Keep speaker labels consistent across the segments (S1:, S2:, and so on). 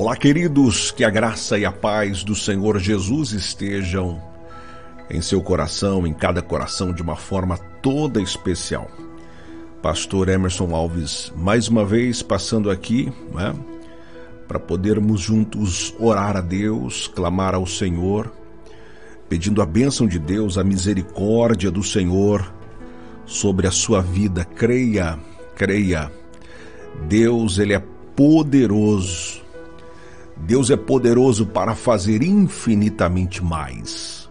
S1: Olá, queridos, que a graça e a paz do Senhor Jesus estejam em seu coração, em cada coração, de uma forma toda especial. Pastor Emerson Alves, mais uma vez passando aqui, né, para podermos juntos orar a Deus, clamar ao Senhor, pedindo a bênção de Deus, a misericórdia do Senhor sobre a sua vida. Creia, creia. Deus, ele é poderoso. Deus é poderoso para fazer infinitamente mais,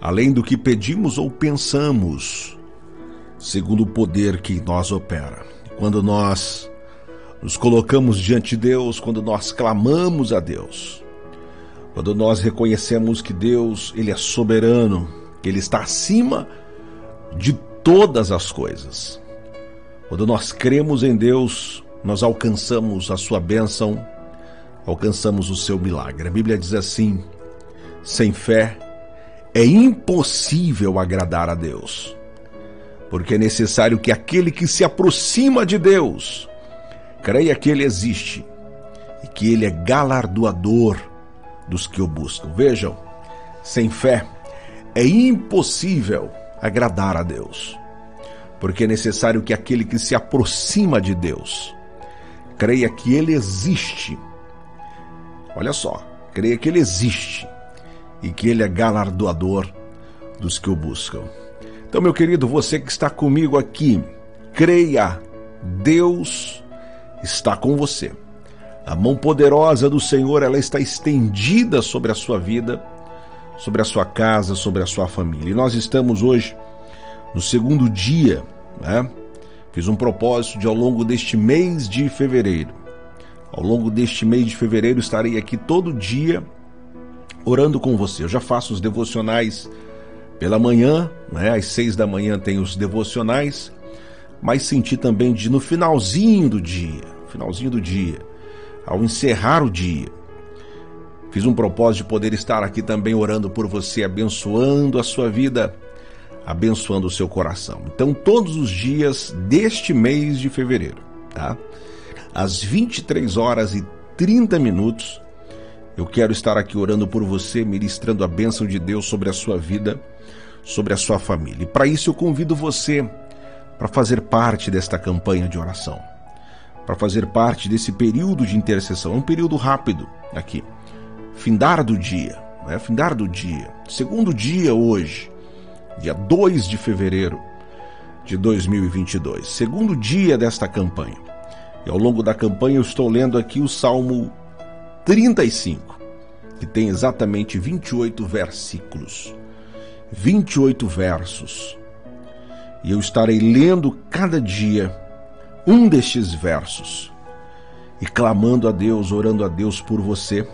S1: além do que pedimos ou pensamos, segundo o poder que nós opera. Quando nós nos colocamos diante de Deus, quando nós clamamos a Deus, quando nós reconhecemos que Deus, ele é soberano, que ele está acima de todas as coisas. Quando nós cremos em Deus, nós alcançamos a sua bênção, alcançamos o seu milagre. A Bíblia diz assim: sem fé é impossível agradar a Deus, porque é necessário que aquele que se aproxima de Deus creia que ele existe e que ele é galardoador dos que o buscam. Vejam, sem fé é impossível agradar a Deus, porque é necessário que aquele que se aproxima de Deus creia que ele existe. Olha só, creia que ele existe e que ele é galardoador dos que o buscam. Então, meu querido, você que está comigo aqui, creia, Deus está com você. A mão poderosa do Senhor, ela está estendida sobre a sua vida, sobre a sua casa, sobre a sua família. E nós estamos hoje no segundo dia, né? Fiz um propósito de ao longo deste mês de fevereiro. Ao longo deste mês de fevereiro estarei aqui todo dia orando com você. Eu já faço os devocionais pela manhã, né? Às seis da manhã tem os devocionais, mas senti também de no finalzinho do dia, finalzinho do dia, ao encerrar o dia, fiz um propósito de poder estar aqui também orando por você, abençoando a sua vida abençoando o seu coração. Então, todos os dias deste mês de fevereiro, tá? Às 23 horas e 30 minutos, eu quero estar aqui orando por você, ministrando a bênção de Deus sobre a sua vida, sobre a sua família. E para isso eu convido você para fazer parte desta campanha de oração, para fazer parte desse período de intercessão. É um período rápido aqui. Findar do dia, né? Findar do dia. Segundo dia hoje dia 2 de fevereiro de 2022, segundo dia desta campanha. E ao longo da campanha eu estou lendo aqui o Salmo 35, que tem exatamente 28 versículos. 28 versos. E eu estarei lendo cada dia um destes versos e clamando a Deus, orando a Deus por você,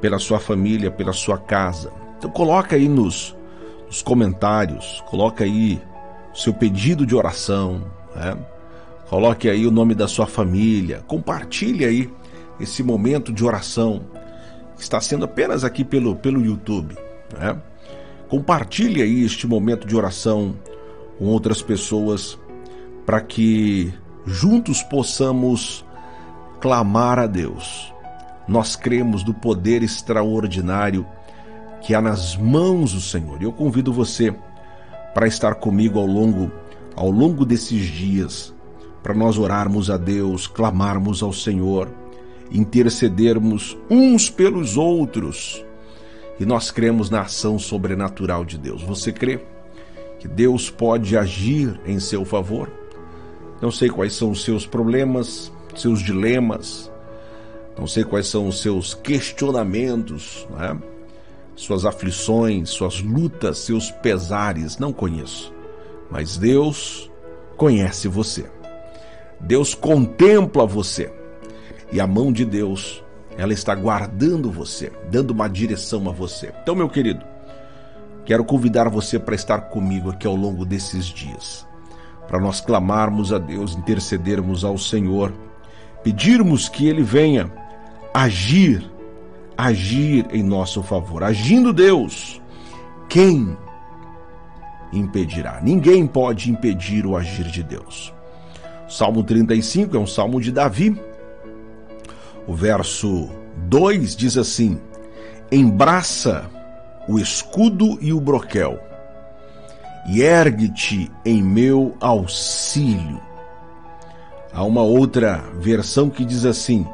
S1: pela sua família, pela sua casa. Então coloca aí nos nos comentários, coloque aí o seu pedido de oração, né? Coloque aí o nome da sua família, compartilhe aí esse momento de oração que está sendo apenas aqui pelo, pelo YouTube. Né? Compartilhe aí este momento de oração com outras pessoas para que juntos possamos clamar a Deus. Nós cremos do poder extraordinário que há nas mãos do Senhor. E eu convido você para estar comigo ao longo ao longo desses dias, para nós orarmos a Deus, clamarmos ao Senhor, intercedermos uns pelos outros. E nós cremos na ação sobrenatural de Deus. Você crê que Deus pode agir em seu favor? Não sei quais são os seus problemas, seus dilemas, não sei quais são os seus questionamentos, né? suas aflições, suas lutas, seus pesares, não conheço. Mas Deus conhece você. Deus contempla você. E a mão de Deus, ela está guardando você, dando uma direção a você. Então, meu querido, quero convidar você para estar comigo aqui ao longo desses dias, para nós clamarmos a Deus, intercedermos ao Senhor, pedirmos que Ele venha agir agir em nosso favor. Agindo Deus, quem impedirá? Ninguém pode impedir o agir de Deus. Salmo 35 é um salmo de Davi. O verso 2 diz assim: Embraça o escudo e o broquel, e ergue-te em meu auxílio. Há uma outra versão que diz assim: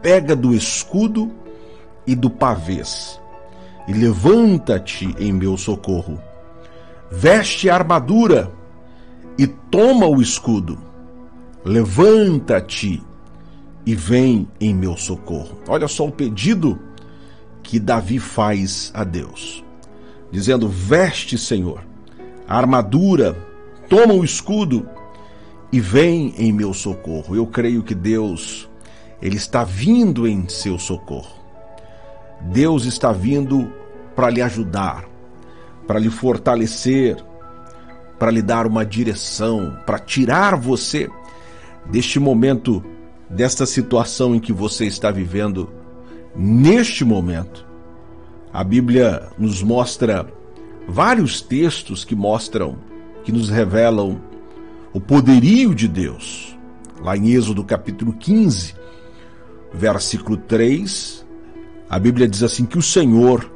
S1: Pega do escudo e do pavês, e levanta-te em meu socorro. Veste a armadura e toma o escudo. Levanta-te e vem em meu socorro. Olha só o pedido que Davi faz a Deus, dizendo: Veste, Senhor, a armadura, toma o escudo e vem em meu socorro. Eu creio que Deus, ele está vindo em seu socorro. Deus está vindo para lhe ajudar, para lhe fortalecer, para lhe dar uma direção, para tirar você deste momento, desta situação em que você está vivendo neste momento. A Bíblia nos mostra vários textos que mostram, que nos revelam o poderio de Deus. Lá em Êxodo capítulo 15, versículo 3, a Bíblia diz assim que o Senhor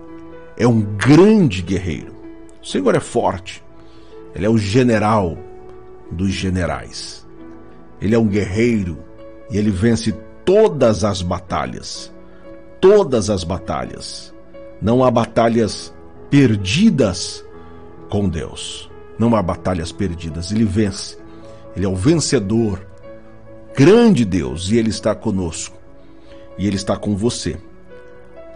S1: é um grande guerreiro. O Senhor é forte. Ele é o general dos generais. Ele é um guerreiro e ele vence todas as batalhas. Todas as batalhas. Não há batalhas perdidas com Deus. Não há batalhas perdidas. Ele vence. Ele é o vencedor. Grande Deus e ele está conosco. E ele está com você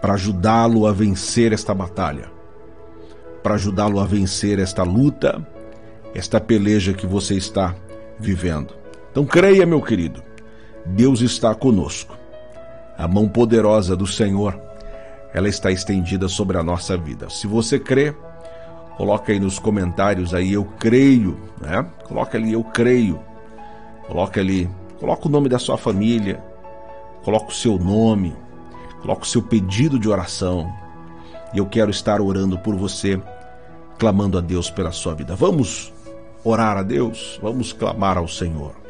S1: para ajudá-lo a vencer esta batalha, para ajudá-lo a vencer esta luta, esta peleja que você está vivendo. Então creia, meu querido, Deus está conosco. A mão poderosa do Senhor, ela está estendida sobre a nossa vida. Se você crê, coloca aí nos comentários aí eu creio, né? Coloca ali eu creio. Coloca ali, coloca o nome da sua família, coloca o seu nome, Coloque o seu pedido de oração. E eu quero estar orando por você, clamando a Deus pela sua vida. Vamos orar a Deus? Vamos clamar ao Senhor.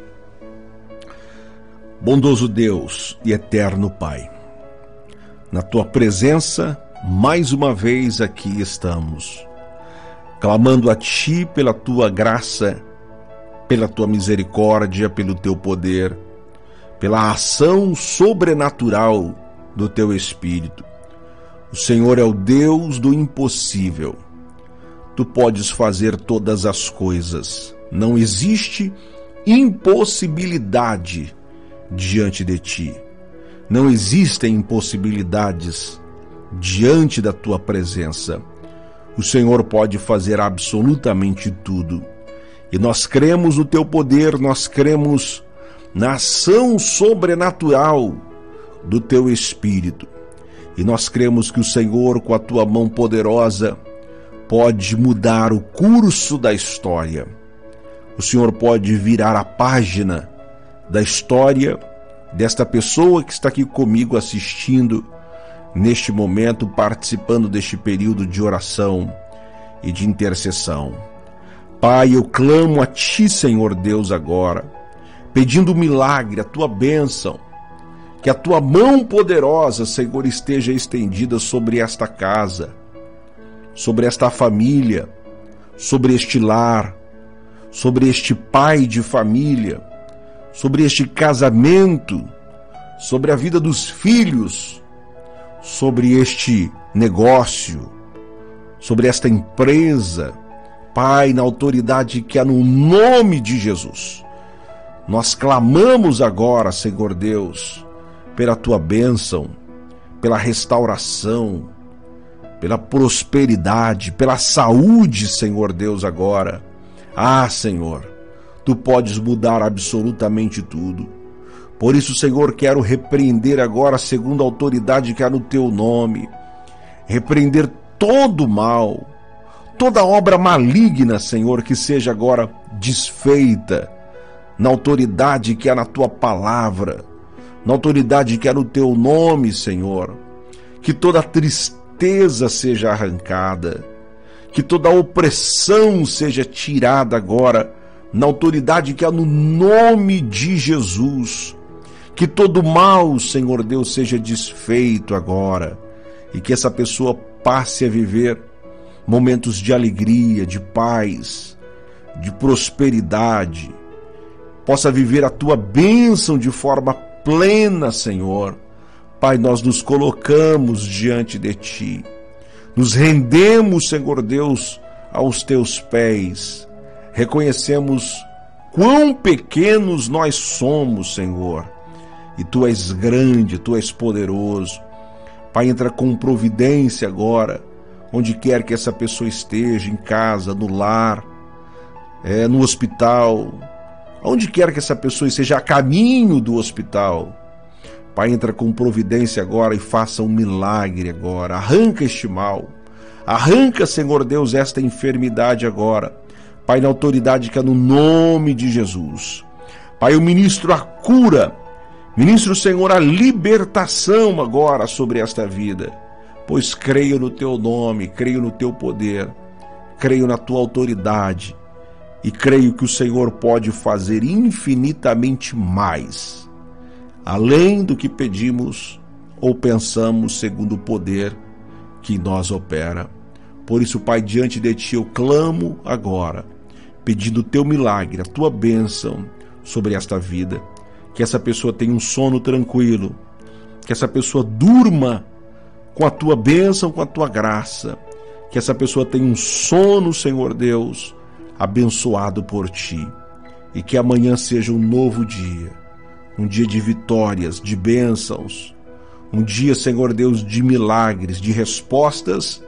S1: Bondoso Deus e eterno Pai, na tua presença, mais uma vez aqui estamos, clamando a Ti pela tua graça, pela tua misericórdia, pelo teu poder, pela ação sobrenatural do teu espírito. O Senhor é o Deus do impossível. Tu podes fazer todas as coisas. Não existe impossibilidade diante de ti. Não existem impossibilidades diante da tua presença. O Senhor pode fazer absolutamente tudo. E nós cremos no teu poder, nós cremos na ação sobrenatural do teu espírito. E nós cremos que o Senhor, com a tua mão poderosa, pode mudar o curso da história. O Senhor pode virar a página da história desta pessoa que está aqui comigo assistindo neste momento, participando deste período de oração e de intercessão. Pai, eu clamo a Ti, Senhor Deus, agora, pedindo um milagre, a Tua bênção, que a tua mão poderosa, Senhor, esteja estendida sobre esta casa, sobre esta família, sobre este lar, sobre este pai de família, sobre este casamento, sobre a vida dos filhos, sobre este negócio, sobre esta empresa. Pai, na autoridade que há no nome de Jesus. Nós clamamos agora, Senhor Deus, pela tua bênção, pela restauração, pela prosperidade, pela saúde, Senhor Deus, agora. Ah, Senhor, tu podes mudar absolutamente tudo. Por isso, Senhor, quero repreender agora, segundo a autoridade que há no teu nome, repreender todo o mal, toda obra maligna, Senhor, que seja agora desfeita na autoridade que há na tua palavra na autoridade que é no teu nome, Senhor. Que toda tristeza seja arrancada, que toda opressão seja tirada agora, na autoridade que há no nome de Jesus. Que todo mal, Senhor Deus, seja desfeito agora e que essa pessoa passe a viver momentos de alegria, de paz, de prosperidade, possa viver a tua bênção de forma plena, Senhor. Pai, nós nos colocamos diante de ti, nos rendemos, Senhor Deus, aos teus pés, reconhecemos quão pequenos nós somos, Senhor, e tu és grande, tu és poderoso. Pai, entra com providência agora, onde quer que essa pessoa esteja, em casa, no lar, é, no hospital, onde quer que essa pessoa esteja a caminho do hospital. Pai, entra com providência agora e faça um milagre agora. Arranca este mal. Arranca, Senhor Deus, esta enfermidade agora. Pai, na autoridade que é no nome de Jesus. Pai, eu ministro a cura Ministro, Senhor, a libertação agora sobre esta vida, pois creio no teu nome, creio no teu poder, creio na tua autoridade e creio que o Senhor pode fazer infinitamente mais, além do que pedimos ou pensamos, segundo o poder que em nós opera. Por isso, Pai, diante de ti eu clamo agora, pedindo o teu milagre, a tua bênção sobre esta vida. Que essa pessoa tenha um sono tranquilo, que essa pessoa durma com a tua bênção, com a tua graça, que essa pessoa tenha um sono, Senhor Deus, abençoado por ti, e que amanhã seja um novo dia, um dia de vitórias, de bênçãos, um dia, Senhor Deus, de milagres, de respostas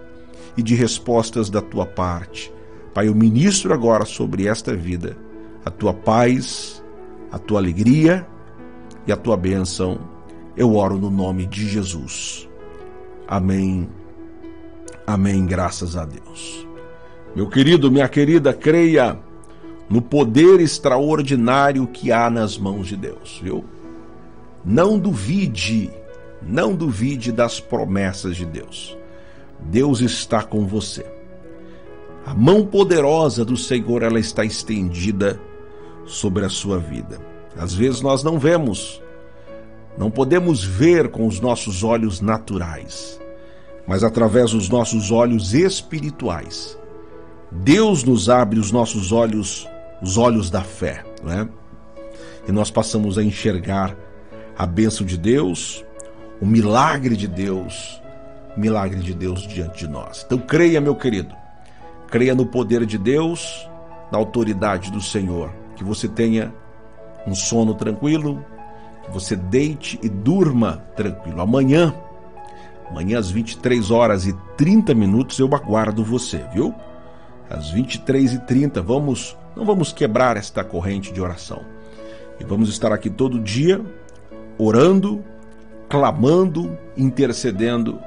S1: e de respostas da tua parte. Pai, eu ministro agora sobre esta vida a tua paz, a tua alegria e a tua bênção. Eu oro no nome de Jesus. Amém. Amém. Graças a Deus. Meu querido, minha querida, creia no poder extraordinário que há nas mãos de Deus, viu? Não duvide, não duvide das promessas de Deus. Deus está com você. A mão poderosa do Senhor ela está estendida sobre a sua vida. Às vezes nós não vemos, não podemos ver com os nossos olhos naturais, mas através dos nossos olhos espirituais. Deus nos abre os nossos olhos, os olhos da fé, não é? E nós passamos a enxergar a bênção de Deus, o milagre de Deus, milagre de Deus diante de nós. Então creia, meu querido, creia no poder de Deus, na autoridade do Senhor, que você tenha um sono tranquilo, que você deite e durma tranquilo. Amanhã, amanhã às 23 horas e 30 minutos eu aguardo você, viu? Às 23 e 30 vamos, não vamos quebrar esta corrente de oração. E vamos estar aqui todo dia orando, clamando, intercedendo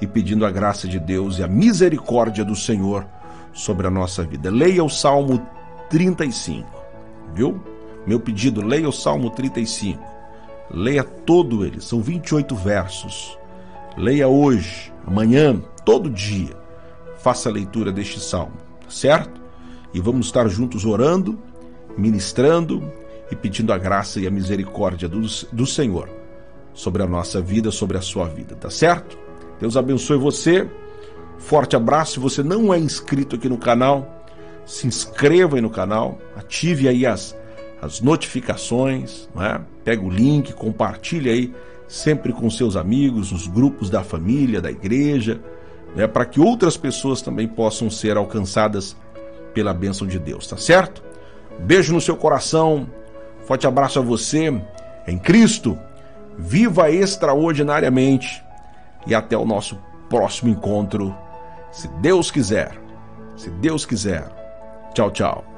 S1: e pedindo a graça de Deus e a misericórdia do Senhor sobre a nossa vida. Leia o Salmo 35, viu? Meu pedido, leia o Salmo 35. Leia todo ele, são 28 versos. Leia hoje, amanhã, todo dia. Faça a leitura deste salmo, certo? E vamos estar juntos orando, ministrando e pedindo a graça e a misericórdia do, do Senhor sobre a nossa vida, sobre a sua vida, tá certo? Deus abençoe você. Forte abraço. Se você não é inscrito aqui no canal, se inscreva aí no canal, ative aí as as notificações, né? pega o link, compartilha aí sempre com seus amigos, nos grupos da família, da igreja, né? para que outras pessoas também possam ser alcançadas pela bênção de Deus, tá certo? Beijo no seu coração, forte abraço a você em Cristo, viva extraordinariamente e até o nosso próximo encontro, se Deus quiser. Se Deus quiser. Tchau, tchau.